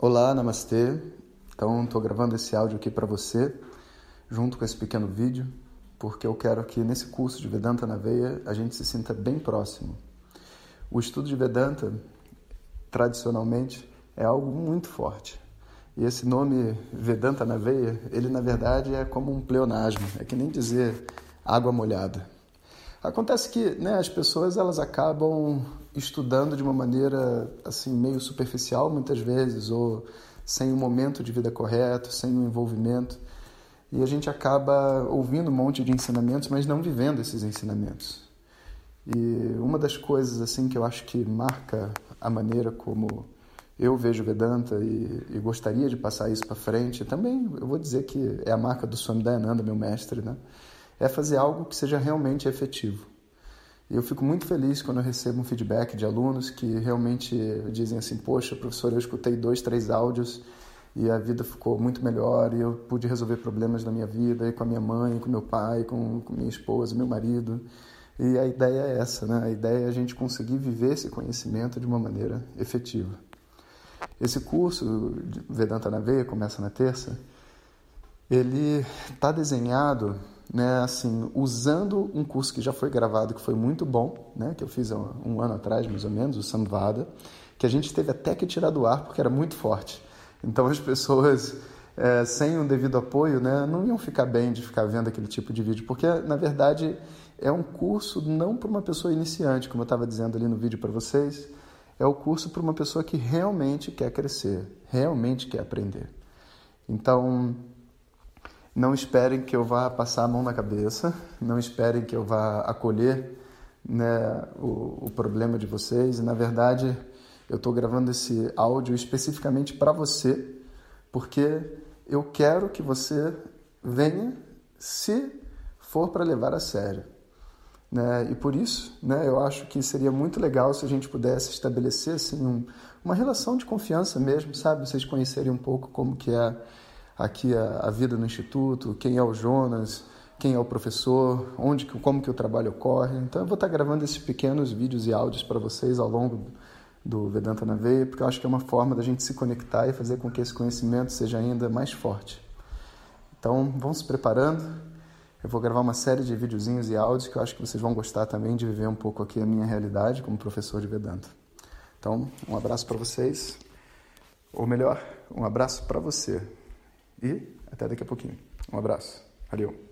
Olá, namastê. Então, estou gravando esse áudio aqui para você, junto com esse pequeno vídeo, porque eu quero que nesse curso de Vedanta na Veia a gente se sinta bem próximo. O estudo de Vedanta, tradicionalmente, é algo muito forte. E esse nome Vedanta na Veia, ele na verdade é como um pleonasmo, é que nem dizer água molhada. Acontece que né, as pessoas elas acabam estudando de uma maneira assim meio superficial muitas vezes ou sem um momento de vida correto, sem um envolvimento. E a gente acaba ouvindo um monte de ensinamentos, mas não vivendo esses ensinamentos. E uma das coisas assim que eu acho que marca a maneira como eu vejo Vedanta e, e gostaria de passar isso para frente, também eu vou dizer que é a marca do Swami Dayananda, meu mestre, né? é fazer algo que seja realmente efetivo. Eu fico muito feliz quando eu recebo um feedback de alunos que realmente dizem assim: Poxa, professor, eu escutei dois, três áudios e a vida ficou muito melhor e eu pude resolver problemas da minha vida e com a minha mãe, com meu pai, com, com minha esposa, meu marido. E a ideia é essa, né? A ideia é a gente conseguir viver esse conhecimento de uma maneira efetiva. Esse curso Vedanta na Veia começa na terça. Ele está desenhado né, assim, usando um curso que já foi gravado, que foi muito bom, né, que eu fiz um, um ano atrás, mais ou menos, o Samvada, que a gente teve até que tirar do ar porque era muito forte. Então as pessoas, é, sem um devido apoio, né, não iam ficar bem de ficar vendo aquele tipo de vídeo, porque na verdade é um curso não para uma pessoa iniciante, como eu estava dizendo ali no vídeo para vocês, é o curso para uma pessoa que realmente quer crescer, realmente quer aprender. Então, não esperem que eu vá passar a mão na cabeça, não esperem que eu vá acolher né, o, o problema de vocês. E, na verdade, eu estou gravando esse áudio especificamente para você, porque eu quero que você venha se for para levar a sério. Né? E por isso, né, eu acho que seria muito legal se a gente pudesse estabelecer assim, um, uma relação de confiança mesmo, sabe? Vocês conhecerem um pouco como que é aqui a, a, vida no instituto, quem é o Jonas, quem é o professor, onde, como que o trabalho ocorre. Então eu vou estar gravando esses pequenos vídeos e áudios para vocês ao longo do Vedanta na Veia, porque eu acho que é uma forma da gente se conectar e fazer com que esse conhecimento seja ainda mais forte. Então vão se preparando. Eu vou gravar uma série de videozinhos e áudios que eu acho que vocês vão gostar também de viver um pouco aqui a minha realidade como professor de Vedanta. Então, um abraço para vocês. Ou melhor, um abraço para você. E até daqui a pouquinho. Um abraço. Valeu.